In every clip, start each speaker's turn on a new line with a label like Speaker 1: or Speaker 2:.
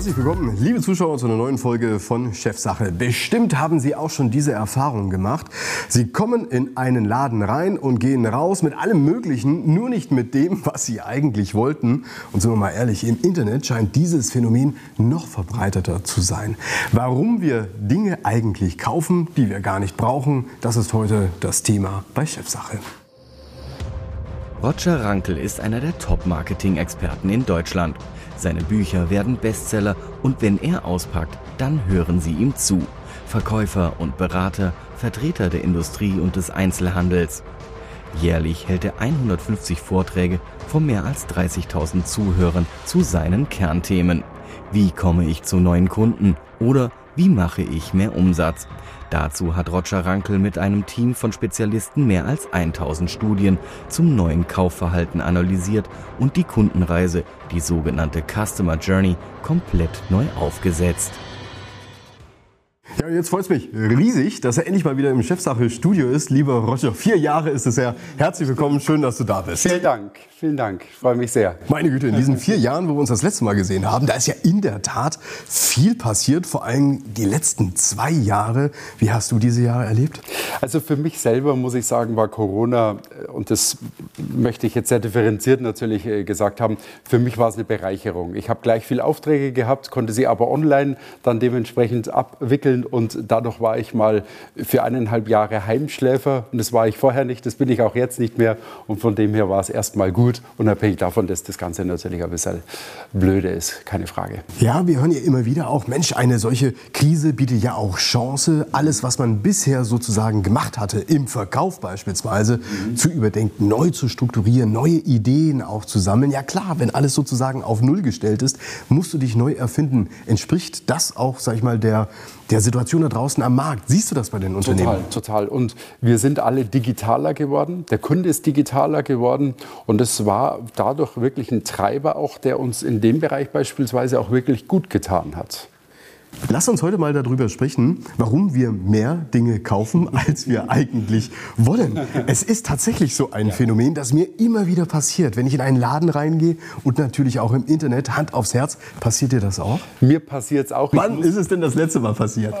Speaker 1: herzlich willkommen, liebe Zuschauer, zu einer neuen Folge von Chefsache. Bestimmt haben Sie auch schon diese Erfahrung gemacht. Sie kommen in einen Laden rein und gehen raus mit allem Möglichen, nur nicht mit dem, was Sie eigentlich wollten. Und sind wir mal ehrlich, im Internet scheint dieses Phänomen noch verbreiteter zu sein. Warum wir Dinge eigentlich kaufen, die wir gar nicht brauchen, das ist heute das Thema bei Chefsache.
Speaker 2: Roger Rankel ist einer der Top-Marketing-Experten in Deutschland. Seine Bücher werden Bestseller und wenn er auspackt, dann hören sie ihm zu. Verkäufer und Berater, Vertreter der Industrie und des Einzelhandels. Jährlich hält er 150 Vorträge vor mehr als 30.000 Zuhörern zu seinen Kernthemen. Wie komme ich zu neuen Kunden oder wie mache ich mehr Umsatz? Dazu hat Roger Rankel mit einem Team von Spezialisten mehr als 1000 Studien zum neuen Kaufverhalten analysiert und die Kundenreise, die sogenannte Customer Journey, komplett neu aufgesetzt.
Speaker 1: Ja, jetzt freut es mich riesig, dass er endlich mal wieder im Chefsache-Studio ist. Lieber Roger, vier Jahre ist es ja. Herzlich willkommen, schön, dass du da bist.
Speaker 3: Vielen Dank, vielen Dank. Ich freue mich sehr.
Speaker 1: Meine Güte, in diesen vier Jahren, wo wir uns das letzte Mal gesehen haben, da ist ja in der Tat viel passiert, vor allem die letzten zwei Jahre. Wie hast du diese Jahre erlebt?
Speaker 3: Also für mich selber muss ich sagen, war Corona, äh, und das möchte ich jetzt sehr differenziert natürlich äh, gesagt haben, für mich war es eine Bereicherung. Ich habe gleich viel Aufträge gehabt, konnte sie aber online dann dementsprechend abwickeln und dadurch war ich mal für eineinhalb Jahre Heimschläfer und das war ich vorher nicht, das bin ich auch jetzt nicht mehr und von dem her war es erstmal gut, unabhängig davon, dass das Ganze natürlich ein bisschen blöde ist, keine Frage.
Speaker 1: Ja, wir hören ja immer wieder auch, Mensch, eine solche Krise bietet ja auch Chance, alles, was man bisher sozusagen gemacht hatte, im Verkauf beispielsweise, mhm. zu überdenken, neu zu strukturieren, neue Ideen auch zu sammeln. Ja klar, wenn alles sozusagen auf Null gestellt ist, musst du dich neu erfinden. Entspricht das auch, sag ich mal, der, der Situation da draußen am Markt. Siehst du das bei den Unternehmen?
Speaker 3: Total, total. Und wir sind alle digitaler geworden. Der Kunde ist digitaler geworden. Und es war dadurch wirklich ein Treiber auch, der uns in dem Bereich beispielsweise auch wirklich gut getan hat.
Speaker 1: Lass uns heute mal darüber sprechen, warum wir mehr Dinge kaufen, als wir eigentlich wollen. Es ist tatsächlich so ein Phänomen, das mir immer wieder passiert. Wenn ich in einen Laden reingehe und natürlich auch im Internet, Hand aufs Herz, passiert dir das auch?
Speaker 3: Mir passiert es auch.
Speaker 1: Wann ist es denn das letzte Mal passiert? Äh,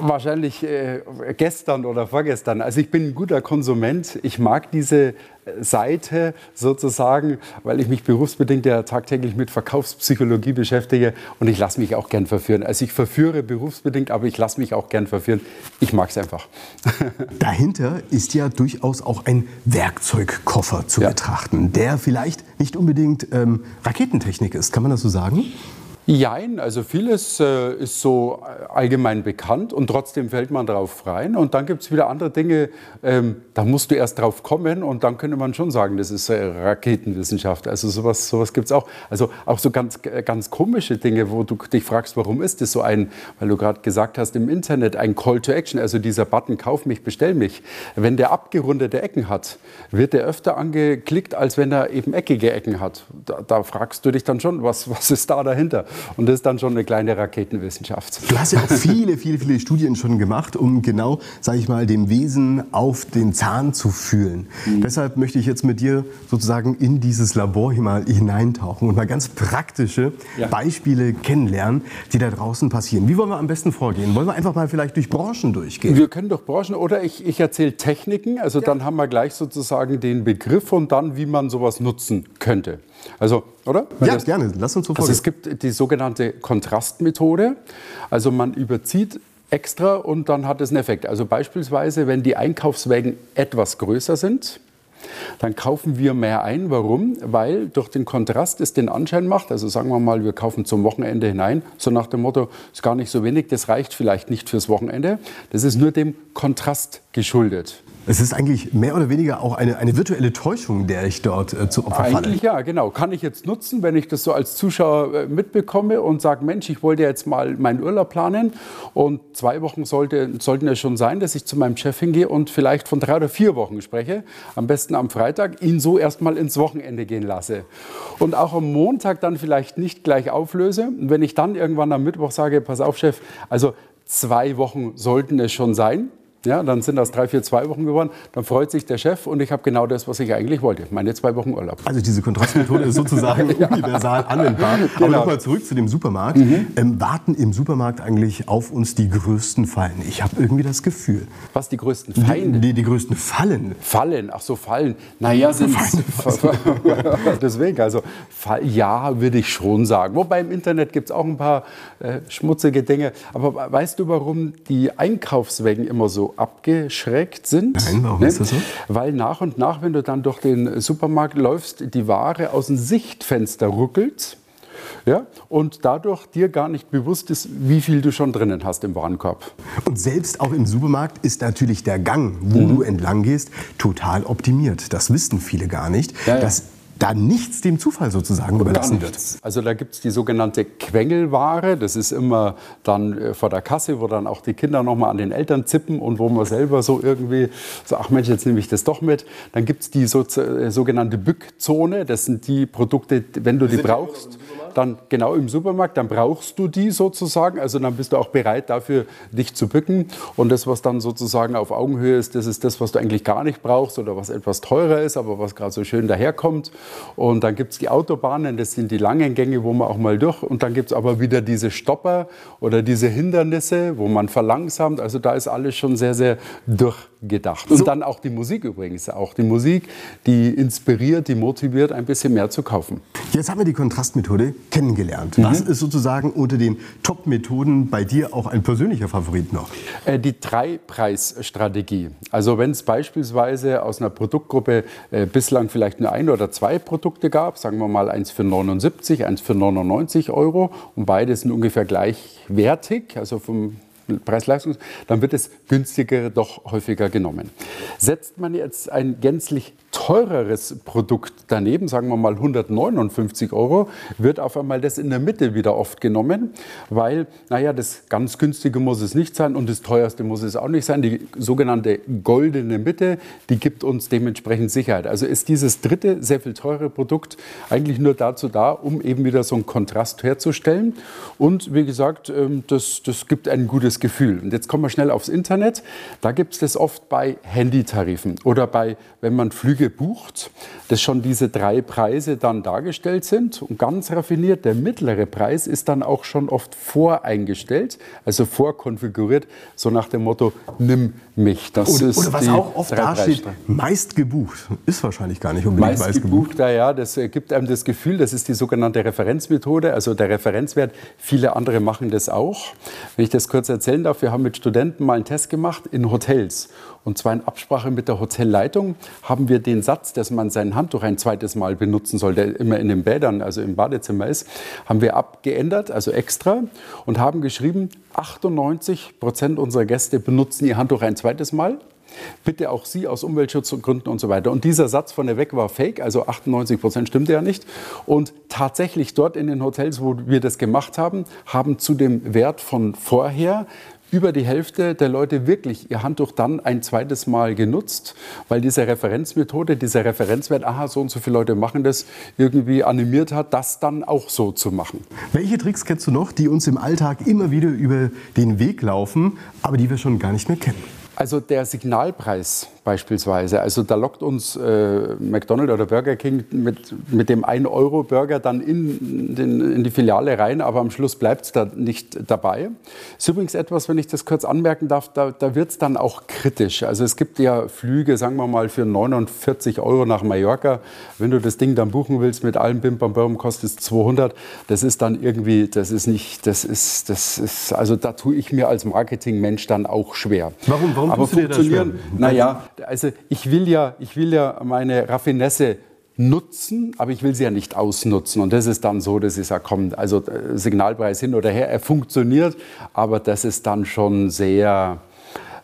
Speaker 3: wahrscheinlich äh, gestern oder vorgestern. Also ich bin ein guter Konsument. Ich mag diese Seite sozusagen, weil ich mich berufsbedingt ja tagtäglich mit Verkaufspsychologie beschäftige und ich lasse mich auch gern verführen. Also ich verführe berufsbedingt, aber ich lasse mich auch gern verführen. Ich mag es einfach.
Speaker 1: Dahinter ist ja durchaus auch ein Werkzeugkoffer zu ja. betrachten, der vielleicht nicht unbedingt ähm, Raketentechnik ist. Kann man das so sagen?
Speaker 3: Jein, also vieles äh, ist so allgemein bekannt und trotzdem fällt man drauf rein. Und dann gibt es wieder andere Dinge, ähm, da musst du erst drauf kommen und dann könnte man schon sagen, das ist äh, Raketenwissenschaft. Also sowas, sowas gibt es auch. Also auch so ganz, ganz komische Dinge, wo du dich fragst, warum ist das so ein, weil du gerade gesagt hast, im Internet ein Call to Action, also dieser Button, kauf mich, bestell mich. Wenn der abgerundete Ecken hat, wird der öfter angeklickt, als wenn er eben eckige Ecken hat. Da, da fragst du dich dann schon, was, was ist da dahinter? Und das ist dann schon eine kleine Raketenwissenschaft.
Speaker 1: Du hast ja auch viele, viele, viele Studien schon gemacht, um genau, sage ich mal, dem Wesen auf den Zahn zu fühlen. Mhm. Deshalb möchte ich jetzt mit dir sozusagen in dieses Labor hier mal hineintauchen und mal ganz praktische ja. Beispiele kennenlernen, die da draußen passieren. Wie wollen wir am besten vorgehen? Wollen wir einfach mal vielleicht durch Branchen durchgehen?
Speaker 3: Wir können durch Branchen oder ich, ich erzähle Techniken. Also ja. dann haben wir gleich sozusagen den Begriff und dann, wie man sowas nutzen könnte. Also, oder?
Speaker 1: ja, das, gerne. Lass uns so
Speaker 3: Also es gibt die sogenannte Kontrastmethode. Also man überzieht extra und dann hat es einen Effekt. Also beispielsweise, wenn die Einkaufswägen etwas größer sind, dann kaufen wir mehr ein. Warum? Weil durch den Kontrast es den Anschein macht, also sagen wir mal, wir kaufen zum Wochenende hinein, so nach dem Motto, ist gar nicht so wenig, das reicht vielleicht nicht fürs Wochenende. Das ist nur dem Kontrast geschuldet.
Speaker 1: Es ist eigentlich mehr oder weniger auch eine, eine virtuelle Täuschung, der ich dort äh, zu Opfer falle.
Speaker 3: Eigentlich ja, genau. Kann ich jetzt nutzen, wenn ich das so als Zuschauer äh, mitbekomme und sage, Mensch, ich wollte jetzt mal meinen Urlaub planen und zwei Wochen sollte, sollten es schon sein, dass ich zu meinem Chef hingehe und vielleicht von drei oder vier Wochen spreche, am besten am Freitag, ihn so erstmal ins Wochenende gehen lasse. Und auch am Montag dann vielleicht nicht gleich auflöse. Und wenn ich dann irgendwann am Mittwoch sage, pass auf, Chef, also zwei Wochen sollten es schon sein, Ja, dann sind das drei, vier, zwei Wochen geworden. Dann freut sich der Chef und ich habe genau das, was ich eigentlich wollte. Meine zwei Wochen Urlaub.
Speaker 1: Also diese Kontrastmethode ist sozusagen universal anwendbar. Genau. Aber nochmal zurück zu dem Supermarkt. Mhm. Ähm, warten im Supermarkt eigentlich auf uns die größten Fallen? Ich habe irgendwie das Gefühl.
Speaker 3: Was, die größten Feinde?
Speaker 1: Die, die, die größten Fallen.
Speaker 3: Fallen, ach so, Fallen. Naja, sind Deswegen, also ja, würde ich schon sagen. Wobei im Internet gibt es auch ein paar äh, schmutzige Dinge. Aber weißt du, warum die Einkaufswägen immer so abgeschreckt sind?
Speaker 1: Nein, warum ne? ist das so?
Speaker 3: Weil nach und nach, wenn du dann durch den Supermarkt läufst, die Ware aus dem Sichtfenster ruckelt. Ja, und dadurch dir gar nicht bewusst ist, wie viel du schon drinnen hast im Warenkorb.
Speaker 1: Und selbst auch im Supermarkt ist natürlich der Gang, wo mhm. du entlang gehst, total optimiert. Das wissen viele gar nicht. Ja, ja. Das da nichts dem Zufall sozusagen überlassen wird.
Speaker 3: Also da gibt es die sogenannte Quengelware. Das ist immer dann äh, vor der Kasse, wo dann auch die Kinder nochmal an den Eltern zippen und wo man selber so irgendwie so, ach Mensch, jetzt nehme ich das doch mit. Dann gibt es die so, äh, sogenannte Bückzone. Das sind die Produkte, wenn du die brauchst dann genau im Supermarkt, dann brauchst du die sozusagen. Also dann bist du auch bereit dafür, dich zu bücken. Und das, was dann sozusagen auf Augenhöhe ist, das ist das, was du eigentlich gar nicht brauchst oder was etwas teurer ist, aber was gerade so schön daherkommt. Und dann gibt es die Autobahnen, das sind die langen Gänge, wo man auch mal durch. Und dann gibt es aber wieder diese Stopper oder diese Hindernisse, wo man verlangsamt. Also da ist alles schon sehr, sehr durchgedacht. Und dann auch die Musik übrigens. Auch die Musik, die inspiriert, die motiviert, ein bisschen mehr zu kaufen.
Speaker 1: Jetzt haben wir die Kontrastmethode kennengelernt. Mhm. Was ist sozusagen unter den Top-Methoden bei dir auch ein persönlicher Favorit noch?
Speaker 3: Äh, die Drei-Preis-Strategie. Also wenn es beispielsweise aus einer Produktgruppe äh, bislang vielleicht nur ein oder zwei Produkte gab, sagen wir mal eins für 79, eins für 99 Euro und beide sind ungefähr gleichwertig, also vom Preis-Leistungs, dann wird es günstiger doch häufiger genommen. Setzt man jetzt ein gänzlich teureres Produkt daneben, sagen wir mal 159 Euro, wird auf einmal das in der Mitte wieder oft genommen, weil, naja, das ganz günstige muss es nicht sein und das teuerste muss es auch nicht sein. Die sogenannte goldene Mitte, die gibt uns dementsprechend Sicherheit. Also ist dieses dritte, sehr viel teure Produkt eigentlich nur dazu da, um eben wieder so einen Kontrast herzustellen. Und wie gesagt, ähm, das, das gibt ein gutes Gefühl. Und jetzt kommen wir schnell aufs Internet. Da gibt es das oft bei Handytarifen oder bei, wenn man Flüge gebucht, dass schon diese drei Preise dann dargestellt sind. Und ganz raffiniert, der mittlere Preis ist dann auch schon oft voreingestellt, also vorkonfiguriert, so nach dem Motto, nimm mich.
Speaker 1: Das oder, ist oder was auch oft dasteht, meist gebucht. Ist wahrscheinlich gar nicht unbedingt
Speaker 3: meist, meist gebucht. gebucht. Ja, das gibt einem das Gefühl, das ist die sogenannte Referenzmethode, also der Referenzwert. Viele andere machen das auch. Wenn ich das kurz erzählen darf, wir haben mit Studenten mal einen Test gemacht in Hotels. Und zwar in Absprache mit der Hotelleitung haben wir den Satz, dass man sein Handtuch ein zweites Mal benutzen soll, der immer in den Bädern, also im Badezimmer ist, haben wir abgeändert, also extra, und haben geschrieben, 98 Prozent unserer Gäste benutzen ihr Handtuch ein zweites Mal. Bitte auch Sie aus Umweltschutzgründen und so weiter. Und dieser Satz von der Weg war fake, also 98 Prozent stimmte ja nicht. Und tatsächlich dort in den Hotels, wo wir das gemacht haben, haben zu dem Wert von vorher über die Hälfte der Leute wirklich ihr Handtuch dann ein zweites Mal genutzt, weil diese Referenzmethode, dieser Referenzwert, aha, so und so viele Leute machen das, irgendwie animiert hat, das dann auch so zu machen.
Speaker 1: Welche Tricks kennst du noch, die uns im Alltag immer wieder über den Weg laufen, aber die wir schon gar nicht mehr kennen?
Speaker 3: Also der Signalpreis beispielsweise. Also da lockt uns äh, McDonald's oder Burger King mit, mit dem 1-Euro-Burger dann in, den, in die Filiale rein, aber am Schluss bleibt es da nicht dabei. Ist übrigens etwas, wenn ich das kurz anmerken darf, da, da wird es dann auch kritisch. Also es gibt ja Flüge, sagen wir mal, für 49 Euro nach Mallorca. Wenn du das Ding dann buchen willst mit allem Bim Bam Bam, kostet es 200. Das ist dann irgendwie, das ist nicht, das ist, das ist, also da tue ich mir als Marketingmensch dann auch schwer.
Speaker 1: Warum,
Speaker 3: aber funktionieren, naja, also ich will ja, ich will ja meine Raffinesse nutzen, aber ich will sie ja nicht ausnutzen. Und das ist dann so, dass ich sage, komm, also äh, Signalpreis hin oder her, er funktioniert, aber das ist dann schon sehr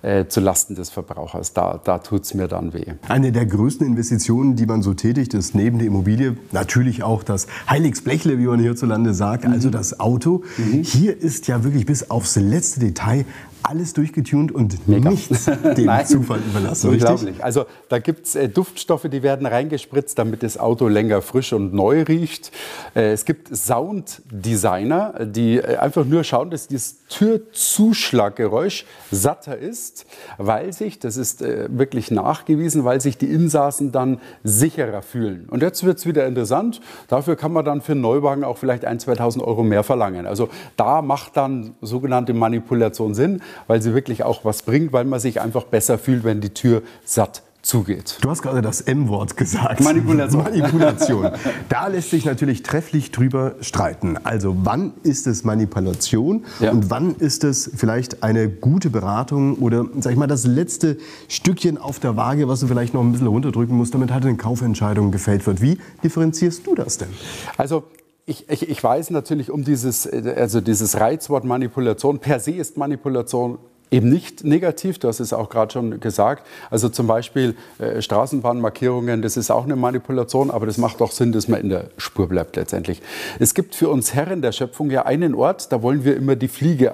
Speaker 3: äh, zu Lasten des Verbrauchers. Da, da tut es mir dann weh.
Speaker 1: Eine der größten Investitionen, die man so tätigt, ist neben der Immobilie natürlich auch das Heiligsblechle, wie man hierzulande sagt, mhm. also das Auto. Mhm. Hier ist ja wirklich bis aufs letzte Detail alles durchgetunt und Mega. nichts dem Nein, Zufall überlassen.
Speaker 3: Unglaublich. Richtig? Also da gibt es äh, Duftstoffe, die werden reingespritzt, damit das Auto länger frisch und neu riecht. Äh, es gibt Sounddesigner, die äh, einfach nur schauen, dass dieses Türzuschlaggeräusch satter ist, weil sich, das ist äh, wirklich nachgewiesen, weil sich die Insassen dann sicherer fühlen. Und jetzt wird es wieder interessant. Dafür kann man dann für einen Neuwagen auch vielleicht 1.000, 2.000 Euro mehr verlangen. Also da macht dann sogenannte Manipulation Sinn, weil sie wirklich auch was bringt, weil man sich einfach besser fühlt, wenn die Tür satt zugeht.
Speaker 1: Du hast gerade das M-Wort gesagt.
Speaker 3: Manipulation.
Speaker 1: Manipulation. Da lässt sich natürlich trefflich drüber streiten. Also wann ist es Manipulation ja. und wann ist es vielleicht eine gute Beratung oder sag ich mal das letzte Stückchen auf der Waage, was du vielleicht noch ein bisschen runterdrücken musst, damit halt eine Kaufentscheidung gefällt wird. Wie differenzierst du das denn?
Speaker 3: Also ich, ich, ich, weiß natürlich um dieses, also dieses Reizwort Manipulation. Per se ist Manipulation eben nicht negativ, du hast es auch gerade schon gesagt. Also zum Beispiel äh, Straßenbahnmarkierungen, das ist auch eine Manipulation, aber das macht auch Sinn, dass man in der Spur bleibt letztendlich. Es gibt für uns Herren der Schöpfung ja einen Ort, da wollen wir immer die Fliege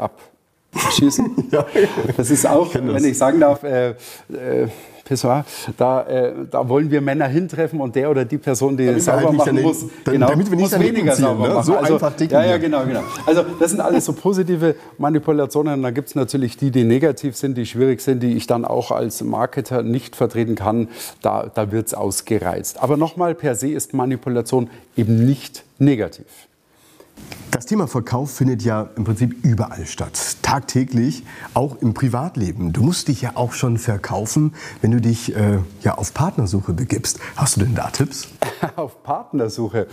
Speaker 3: abschießen. ja. Das ist auch, wenn ich sagen darf, äh, äh, Pessoa, da, äh, da wollen wir Männer hintreffen und der oder die Person, die damit sauber halt machen muss,
Speaker 1: genau, damit wir nicht muss weniger ziehen, sauber ne? machen.
Speaker 3: So also, einfach dicken Ja, ja, genau, genau. Also das sind alles so positive Manipulationen. Da gibt es natürlich die, die negativ sind, die schwierig sind, die ich dann auch als Marketer nicht vertreten kann. Da, da wird es ausgereizt. Aber nochmal, per se ist Manipulation eben nicht negativ.
Speaker 1: Das Thema Verkauf findet ja im Prinzip überall statt, tagtäglich, auch im Privatleben. Du musst dich ja auch schon verkaufen, wenn du dich äh, ja auf Partnersuche begibst. Hast du denn da Tipps?
Speaker 3: auf Partnersuche?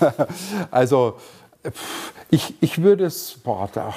Speaker 3: also ich, ich würde es, boah, da,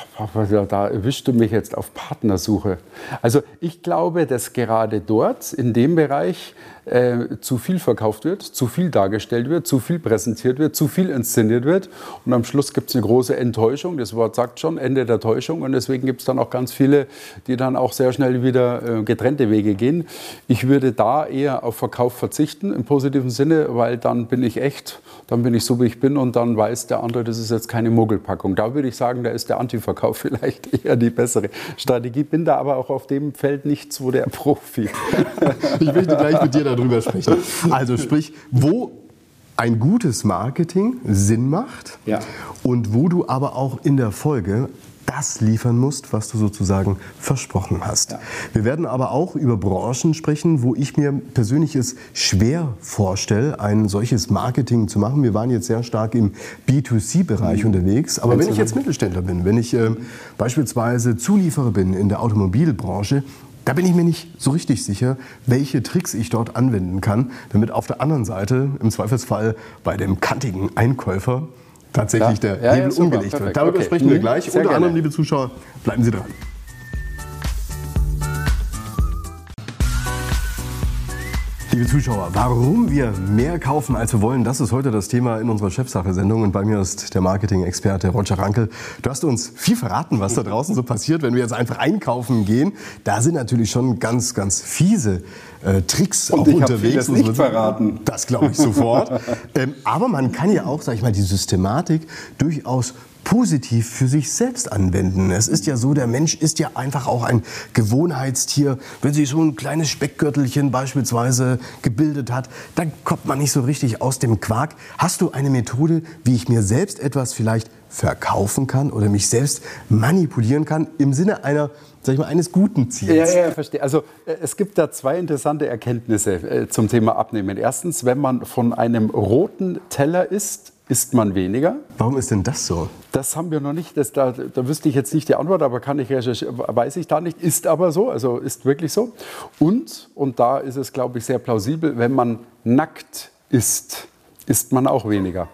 Speaker 3: da erwischst du mich jetzt auf Partnersuche. Also ich glaube, dass gerade dort, in dem Bereich, äh, zu viel verkauft wird, zu viel dargestellt wird, zu viel präsentiert wird, zu viel inszeniert wird. Und am Schluss gibt es eine große Enttäuschung. Das Wort sagt schon, Ende der Täuschung. Und deswegen gibt es dann auch ganz viele, die dann auch sehr schnell wieder äh, getrennte Wege gehen. Ich würde da eher auf Verkauf verzichten, im positiven Sinne, weil dann bin ich echt, dann bin ich so, wie ich bin und dann weiß der andere, das ist jetzt keine Mogelpackung. Da würde ich sagen, da ist der Antiverkauf vielleicht eher die bessere Strategie. Bin da aber auch auf dem Feld nicht so der Profi.
Speaker 1: ich möchte gleich mit dir darüber darüber sprechen. Also sprich, wo ein gutes Marketing Sinn macht ja. und wo du aber auch in der Folge das liefern musst, was du sozusagen versprochen hast. Ja. Wir werden aber auch über Branchen sprechen, wo ich mir persönlich es schwer vorstelle, ein solches Marketing zu machen. Wir waren jetzt sehr stark im B2C-Bereich mhm. unterwegs, aber wenn ich jetzt Mittelständler bin, wenn ich äh, beispielsweise Zulieferer bin in der Automobilbranche, da bin ich mir nicht so richtig sicher, welche Tricks ich dort anwenden kann, damit auf der anderen Seite im Zweifelsfall bei dem kantigen Einkäufer tatsächlich ja. der ja, Hebel ja, umgelegt Perfekt. wird. Darüber okay. sprechen wir mhm. gleich. Sehr Unter gerne. anderem, liebe Zuschauer, bleiben Sie dran. Liebe Zuschauer, warum wir mehr kaufen, als wir wollen, das ist heute das Thema in unserer Chefsache-Sendung. Und bei mir ist der Marketing-Experte Roger Rankel. Du hast uns viel verraten, was da draußen so passiert, wenn wir jetzt einfach einkaufen gehen. Da sind natürlich schon ganz, ganz fiese äh, Tricks
Speaker 3: Und
Speaker 1: auch
Speaker 3: ich
Speaker 1: unterwegs.
Speaker 3: Das nicht verraten.
Speaker 1: Das glaube ich sofort. ähm, aber man kann ja auch, sag ich mal, die Systematik durchaus positiv für sich selbst anwenden. Es ist ja so, der Mensch ist ja einfach auch ein Gewohnheitstier. Wenn sich so ein kleines Speckgürtelchen beispielsweise gebildet hat, dann kommt man nicht so richtig aus dem Quark. Hast du eine Methode, wie ich mir selbst etwas vielleicht verkaufen kann oder mich selbst manipulieren kann im Sinne einer sag ich mal, eines guten Ziels.
Speaker 3: Ja, ja, verstehe. Also äh, es gibt da zwei interessante Erkenntnisse äh, zum Thema Abnehmen. Erstens, wenn man von einem roten Teller isst, isst man weniger.
Speaker 1: Warum ist denn das so?
Speaker 3: Das haben wir noch nicht. Das, da, da wüsste ich jetzt nicht die Antwort, aber kann ich weiß ich da nicht. Ist aber so, also ist wirklich so. Und, und da ist es, glaube ich, sehr plausibel, wenn man nackt isst, isst man auch weniger.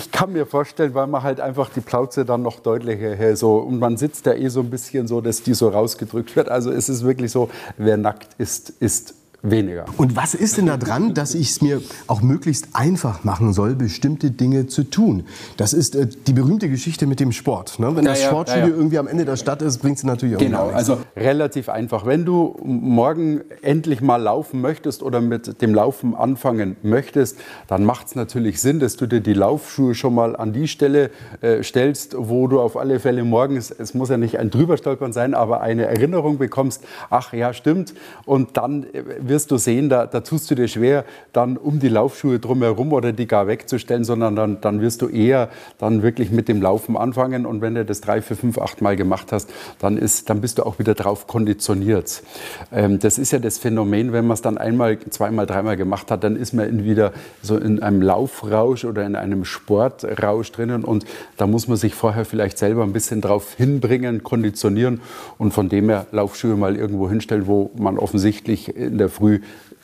Speaker 3: Ich kann mir vorstellen, weil man halt einfach die Plauze dann noch deutlicher her so und man sitzt da eh so ein bisschen so, dass die so rausgedrückt wird. Also es ist wirklich so, wer nackt ist, ist weniger.
Speaker 1: Und was ist denn da dran, dass ich es mir auch möglichst einfach machen soll, bestimmte Dinge zu tun? Das ist äh, die berühmte Geschichte mit dem Sport. Ne? Wenn
Speaker 3: Ja,
Speaker 1: das Sportstudio
Speaker 3: ja, ja.
Speaker 1: irgendwie am Ende der Stadt ist, bringt es natürlich auch
Speaker 3: Genau, also relativ einfach. Wenn du morgen endlich mal laufen möchtest oder mit dem Laufen anfangen möchtest, dann macht es natürlich Sinn, dass du dir die Laufschuhe schon mal an die Stelle äh, stellst, wo du auf alle Fälle morgens, es muss ja nicht ein Drüberstolpern sein, aber eine Erinnerung bekommst, ach ja, stimmt. Und dann äh, wirst du sehen, da, da tust du dir schwer, dann um die Laufschuhe drumherum oder die gar wegzustellen, sondern dann, dann wirst du eher dann wirklich mit dem Laufen anfangen. Und wenn du das drei, vier, fünf, acht Mal gemacht hast, dann, ist, dann bist du auch wieder drauf konditioniert. Ähm, das ist ja das Phänomen, wenn man es dann einmal, zweimal, dreimal gemacht hat, dann ist man wieder so in einem Laufrausch oder in einem Sportrausch drinnen. Und da muss man sich vorher vielleicht selber ein bisschen drauf hinbringen, konditionieren und von dem her Laufschuhe mal irgendwo hinstellen, wo man offensichtlich in der Früh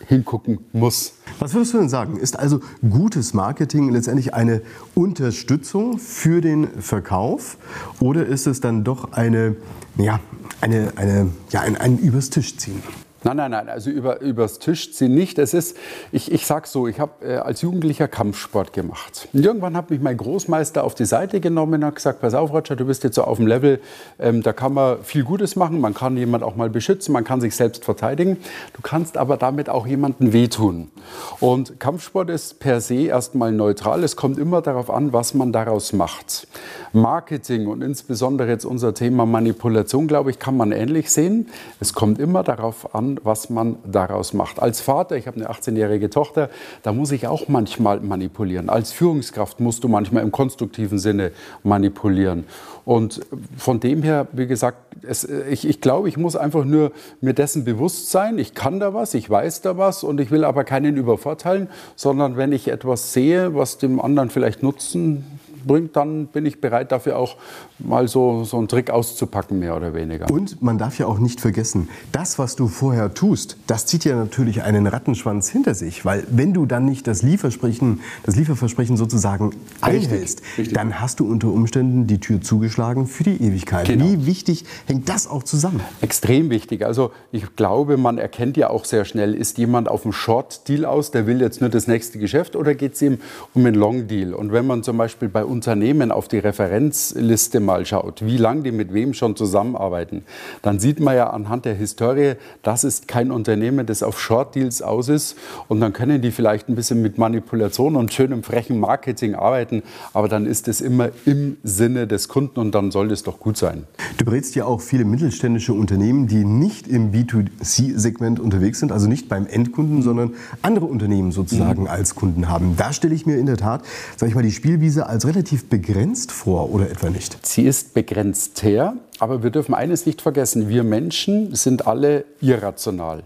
Speaker 3: hingucken muss.
Speaker 1: Was würdest du denn sagen? Ist also gutes Marketing letztendlich eine Unterstützung für den Verkauf oder ist es dann doch eine, ja, eine, eine, ja, ein, ein übers Tisch ziehen?
Speaker 3: Nein, nein, nein, also über, übers Tisch ziehen nicht. Es ist, ich, ich sag so, ich habe äh, als Jugendlicher Kampfsport gemacht. Und irgendwann hat mich mein Großmeister auf die Seite genommen und hat gesagt, pass auf, Roger, du bist jetzt so auf dem Level, ähm, da kann man viel Gutes machen, man kann jemand auch mal beschützen, man kann sich selbst verteidigen. Du kannst aber damit auch jemandem wehtun. Und Kampfsport ist per se erstmal neutral. Es kommt immer darauf an, was man daraus macht. Marketing und insbesondere jetzt unser Thema Manipulation, glaube ich, kann man ähnlich sehen. Es kommt immer darauf an, was man daraus macht. Als Vater, ich habe eine 18-jährige Tochter, da muss ich auch manchmal manipulieren. Als Führungskraft musst du manchmal im konstruktiven Sinne manipulieren. Und von dem her, wie gesagt, es, ich, ich glaube, ich muss einfach nur mir dessen bewusst sein. Ich kann da was, ich weiß da was und ich will aber keinen übervorteilen, sondern wenn ich etwas sehe, was dem anderen vielleicht Nutzen bringt, dann bin ich bereit, dafür auch mal so, so einen Trick auszupacken, mehr oder weniger.
Speaker 1: Und man darf ja auch nicht vergessen, das, was du vorher tust, das zieht ja natürlich einen Rattenschwanz hinter sich. Weil wenn du dann nicht das Lieferversprechen, das Lieferversprechen sozusagen einhältst,
Speaker 3: richtig.
Speaker 1: dann hast du unter Umständen die Tür zugeschlagen für die Ewigkeit.
Speaker 3: Genau.
Speaker 1: Wie wichtig hängt das auch zusammen?
Speaker 3: Extrem wichtig. Also ich glaube, man erkennt ja auch sehr schnell, ist jemand auf einem Short-Deal aus, der will jetzt nur das nächste Geschäft oder geht es ihm um einen Long-Deal? Und wenn man zum Beispiel bei Unternehmen auf die Referenzliste mal schaut, wie lange die mit wem schon zusammenarbeiten, dann sieht man ja anhand der Historie, das ist kein Unternehmen, das auf Short-Deals aus ist. Und dann können die vielleicht ein bisschen mit Manipulation und schönem frechen Marketing arbeiten, aber dann ist es immer im Sinne des Kunden und dann soll es doch gut sein.
Speaker 1: Du berätst ja auch viele mittelständische Unternehmen, die nicht im B2C-Segment unterwegs sind, also nicht beim Endkunden, sondern andere Unternehmen sozusagen
Speaker 3: Mhm.
Speaker 1: als Kunden haben. Da stelle ich mir in der Tat, sage ich mal, die Spielwiese als relativ begrenzt vor oder etwa nicht.
Speaker 3: Sie ist begrenzt her, aber wir dürfen eines nicht vergessen, wir Menschen sind alle irrational.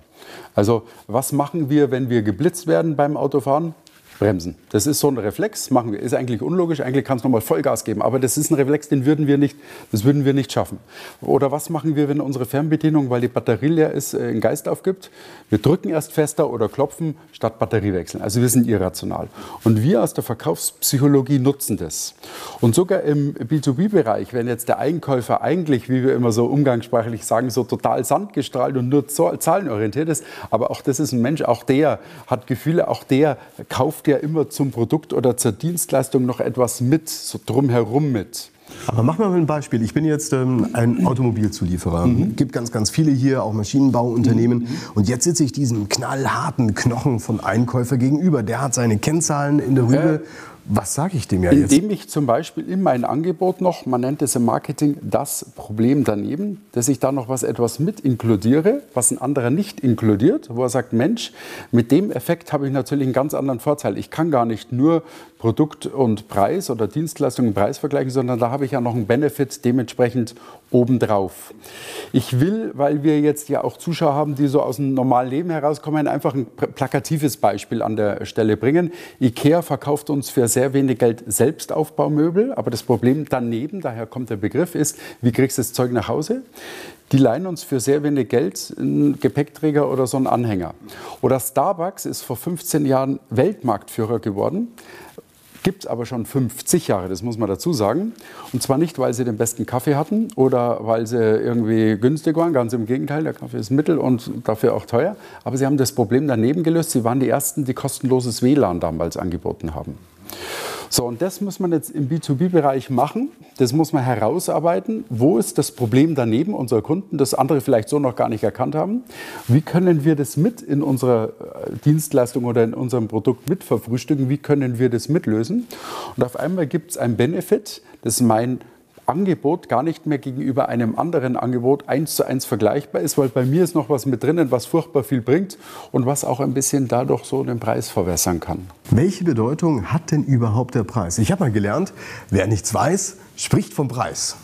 Speaker 3: Also was machen wir, wenn wir geblitzt werden beim Autofahren? Bremsen. Das ist so ein Reflex, machen wir. Ist eigentlich unlogisch, eigentlich kannst du nochmal Vollgas geben, aber das ist ein Reflex, den würden wir nicht, das würden wir nicht schaffen. Oder was machen wir, wenn unsere Fernbedienung, weil die Batterie leer ist, äh, einen Geist aufgibt? Wir drücken erst fester oder klopfen statt Batterie wechseln. Also wir sind irrational. Und wir aus der Verkaufspsychologie nutzen das. Und sogar im B2B-Bereich, wenn jetzt der Einkäufer eigentlich, wie wir immer so umgangssprachlich sagen, so total sandgestrahlt und nur zahlenorientiert ist, aber auch das ist ein Mensch, auch der hat Gefühle, auch der kauft ja immer zum Produkt oder zur Dienstleistung noch etwas mit, so drumherum mit.
Speaker 1: Aber machen wir mal ein Beispiel. Ich bin jetzt ähm, ein Automobilzulieferer.
Speaker 3: Mhm.
Speaker 1: gibt ganz, ganz viele hier, auch Maschinenbauunternehmen. Und jetzt sitze ich diesem knallharten Knochen von Einkäufer gegenüber. Der hat seine Kennzahlen in der Rübe. Was sage ich dem ja jetzt?
Speaker 3: Indem ich zum Beispiel in mein Angebot noch, man nennt es im Marketing das Problem daneben, dass ich da noch was etwas mit inkludiere, was ein anderer nicht inkludiert, wo er sagt, Mensch, mit dem Effekt habe ich natürlich einen ganz anderen Vorteil. Ich kann gar nicht nur Produkt und Preis oder Dienstleistung und Preis vergleichen, sondern da habe ich ja noch einen Benefit dementsprechend obendrauf. Ich will, weil wir jetzt ja auch Zuschauer haben, die so aus dem normalen Leben herauskommen, einfach ein plakatives Beispiel an der Stelle bringen. IKEA verkauft uns für sehr wenig Geld Selbstaufbaumöbel, aber das Problem daneben, daher kommt der Begriff, ist, wie kriegst du das Zeug nach Hause? Die leihen uns für sehr wenig Geld einen Gepäckträger oder so einen Anhänger. Oder Starbucks ist vor 15 Jahren Weltmarktführer geworden Gibt es aber schon 50 Jahre, das muss man dazu sagen. Und zwar nicht, weil sie den besten Kaffee hatten oder weil sie irgendwie günstig waren, ganz im Gegenteil, der Kaffee ist mittel und dafür auch teuer. Aber sie haben das Problem daneben gelöst. Sie waren die Ersten, die kostenloses WLAN damals angeboten haben. So, und das muss man jetzt im B2B-Bereich machen. Das muss man herausarbeiten. Wo ist das Problem daneben unserer Kunden, das andere vielleicht so noch gar nicht erkannt haben? Wie können wir das mit in unserer äh, Dienstleistung oder in unserem Produkt mit verfrühstücken? Wie können wir das mitlösen? Und auf einmal gibt es ein Benefit, das ist mein Angebot gar nicht mehr gegenüber einem anderen Angebot eins zu eins vergleichbar ist, weil bei mir ist noch was mit drinnen, was furchtbar viel bringt und was auch ein bisschen dadurch so den Preis verwässern kann.
Speaker 1: Welche Bedeutung hat denn überhaupt der Preis? Ich habe mal gelernt, wer nichts weiß, spricht vom Preis.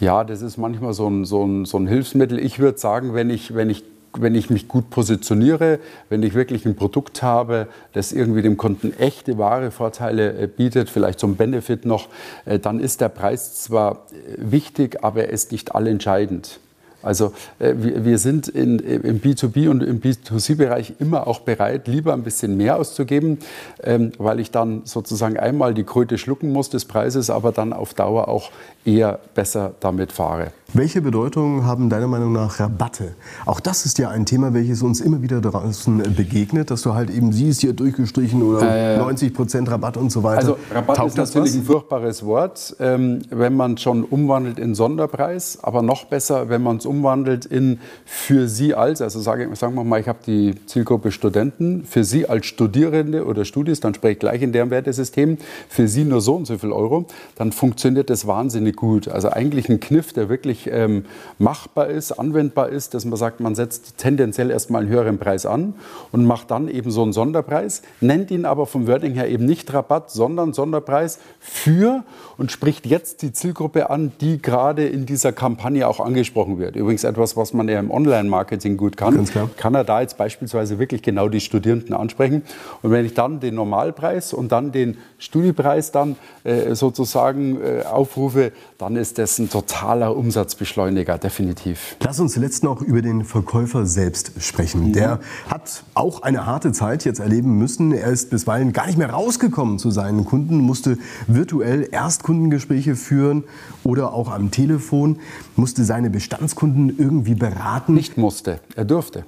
Speaker 3: Ja, das ist manchmal so ein, so ein, so ein Hilfsmittel. Ich würde sagen, wenn ich, wenn ich wenn ich mich gut positioniere, wenn ich wirklich ein Produkt habe, das irgendwie dem Kunden echte wahre Vorteile äh, bietet, vielleicht zum Benefit noch, äh, dann ist der Preis zwar äh, wichtig, aber er ist nicht allentscheidend. Also wir, wir, sind in, im B2B und im B2C-Bereich immer auch bereit, lieber ein bisschen mehr auszugeben, ähm, weil ich dann sozusagen einmal die Kröte schlucken muss des Preises, aber dann auf Dauer auch eher besser damit fahre.
Speaker 1: Welche Bedeutung haben deiner Meinung nach Rabatte? Auch das ist ja ein Thema, welches uns immer wieder draußen begegnet, dass du halt eben siehst, hier durchgestrichen oder äh, 90 Prozent Rabatt und so weiter.
Speaker 3: Also Rabatt Taugt ist natürlich was? ein furchtbares Wort, ähm, wenn man schon umwandelt in Sonderpreis, aber noch besser, wenn man es umwandelt in für Sie als, also sage, sagen wir mal, ich habe die Zielgruppe Studenten, für Sie als Studierende oder Studis, dann spreche ich gleich in deren Wertesystem, für Sie nur so und so viel Euro, dann funktioniert das wahnsinnig gut. Also eigentlich ein Kniff, der wirklich ähm, machbar ist, anwendbar ist, dass man sagt, man setzt tendenziell erstmal einen höheren Preis an und macht dann eben so einen Sonderpreis, nennt ihn aber vom Wording her eben nicht Rabatt, sondern Sonderpreis für und spricht jetzt die Zielgruppe an, die gerade in dieser Kampagne auch angesprochen wird. Übrigens etwas, was man ja im Online-Marketing gut kann. Kann er da jetzt beispielsweise wirklich genau die Studierenden ansprechen. Und wenn ich dann den Normalpreis und dann den Studiepreis dann äh, sozusagen äh, aufrufe, dann ist das ein totaler Umsatzbeschleuniger, definitiv.
Speaker 1: Lass uns zuletzt noch über den Verkäufer selbst sprechen. Mhm. Der hat auch eine harte Zeit jetzt erleben müssen. Er ist bisweilen gar nicht mehr rausgekommen zu seinen Kunden, musste virtuell Erstkundengespräche führen oder auch am Telefon, musste seine Bestandskunden irgendwie beraten.
Speaker 3: Nicht musste, er durfte.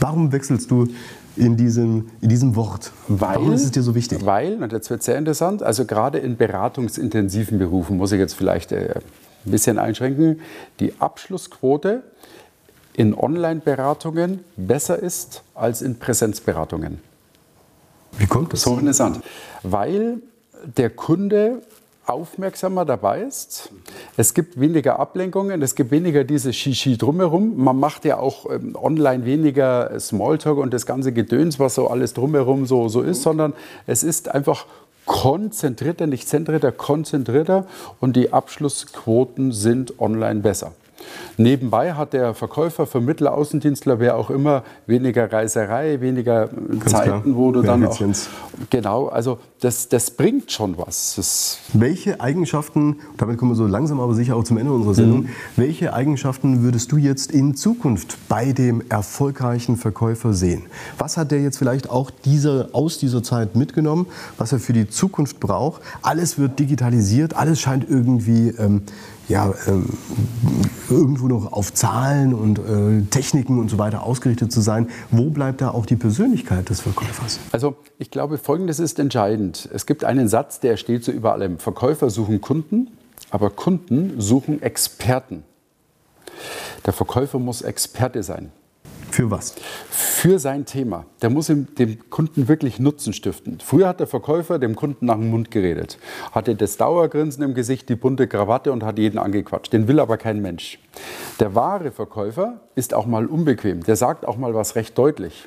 Speaker 1: Warum wechselst du in diesem, in diesem Wort?
Speaker 3: Weil, Warum ist es dir so wichtig? Weil, und jetzt wird sehr interessant, also gerade in beratungsintensiven Berufen, muss ich jetzt vielleicht äh, ein bisschen einschränken, die Abschlussquote in Online-Beratungen besser ist als in Präsenzberatungen.
Speaker 1: Wie kommt das?
Speaker 3: So interessant. Weil der Kunde aufmerksamer dabei ist. Es gibt weniger Ablenkungen, es gibt weniger dieses Shishi drumherum. Man macht ja auch ähm, online weniger Smalltalk und das ganze Gedöns, was so alles drumherum so, so ist, sondern es ist einfach konzentrierter, nicht zentrierter, konzentrierter und die Abschlussquoten sind online besser. Nebenbei hat der Verkäufer, Vermittler, Außendienstler, wer auch immer, weniger Reiserei, weniger Ganz Zeiten, klar. wo du dann auch. Genau, also das, das bringt schon was. Das
Speaker 1: welche Eigenschaften, damit kommen wir so langsam aber sicher auch zum Ende unserer Sendung, mhm. welche Eigenschaften würdest du jetzt in Zukunft bei dem erfolgreichen Verkäufer sehen? Was hat der jetzt vielleicht auch diese, aus dieser Zeit mitgenommen, was er für die Zukunft braucht? Alles wird digitalisiert, alles scheint irgendwie ähm, ja, ähm, irgendwo noch auf Zahlen und äh, Techniken und so weiter ausgerichtet zu sein. Wo bleibt da auch die Persönlichkeit des Verkäufers?
Speaker 3: Also ich glaube, Folgendes ist entscheidend. Es gibt einen Satz, der steht so über allem. Verkäufer suchen Kunden, aber Kunden suchen Experten. Der Verkäufer muss Experte sein.
Speaker 1: Für was?
Speaker 3: Für sein Thema. Der muss dem Kunden wirklich Nutzen stiften. Früher hat der Verkäufer dem Kunden nach dem Mund geredet, hatte das Dauergrinsen im Gesicht, die bunte Krawatte und hat jeden angequatscht. Den will aber kein Mensch. Der wahre Verkäufer ist auch mal unbequem. Der sagt auch mal was recht deutlich.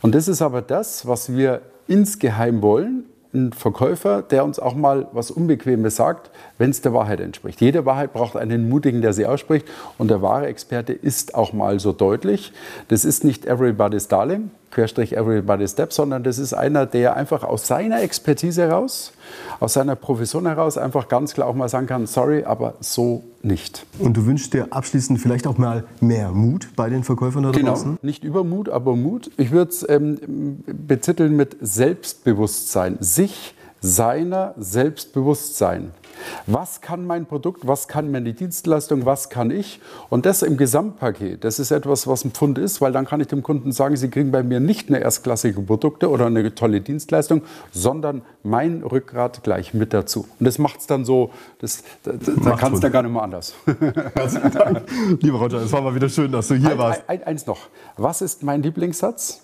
Speaker 3: Und das ist aber das, was wir insgeheim wollen, ein Verkäufer, der uns auch mal was Unbequemes sagt, wenn es der Wahrheit entspricht. Jede Wahrheit braucht einen Mutigen, der sie ausspricht. Und der wahre Experte ist auch mal so deutlich. Das ist nicht everybody's darling, Querstrich everybody's step, sondern das ist einer, der einfach aus seiner Expertise heraus, aus seiner Profession heraus einfach ganz klar auch mal sagen kann, sorry, aber so nicht.
Speaker 1: Und du wünschst dir abschließend vielleicht auch mal mehr Mut bei den Verkäufern da
Speaker 3: genau. draußen? Nicht Übermut, aber Mut. Ich würde es ähm, betiteln mit Selbstbewusstsein. Sich seiner selbst bewusst sein. Was kann mein Produkt, was kann meine Dienstleistung, was kann ich? Und das im Gesamtpaket, das ist etwas, was ein Pfund ist, weil dann kann ich dem Kunden sagen, Sie kriegen bei mir nicht eine erstklassige Produkte oder eine tolle Dienstleistung, sondern mein Rückgrat gleich mit dazu. Und das macht es dann so, das, da, da kann es dann gar nicht mehr anders.
Speaker 1: Herzlichen Dank. Lieber Roger, es war mal wieder schön, dass du hier
Speaker 3: ein,
Speaker 1: warst.
Speaker 3: Ein, eins noch. Was ist mein Lieblingssatz?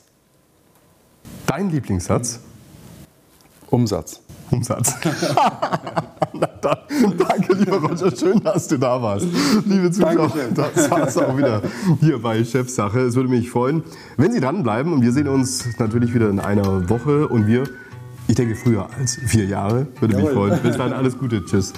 Speaker 1: Dein Lieblingssatz?
Speaker 3: Umsatz.
Speaker 1: Umsatz. Na dann, danke, lieber Roger. Schön, dass du da warst. Liebe Zuschauer,
Speaker 3: Dankeschön.
Speaker 1: das war es auch wieder hier bei Chefsache. Es würde mich freuen, wenn Sie dranbleiben. Und wir sehen uns natürlich wieder in einer Woche. Und wir, ich denke, früher als vier Jahre. Würde mich
Speaker 3: Jawohl.
Speaker 1: freuen. Bis dann, alles Gute. Tschüss.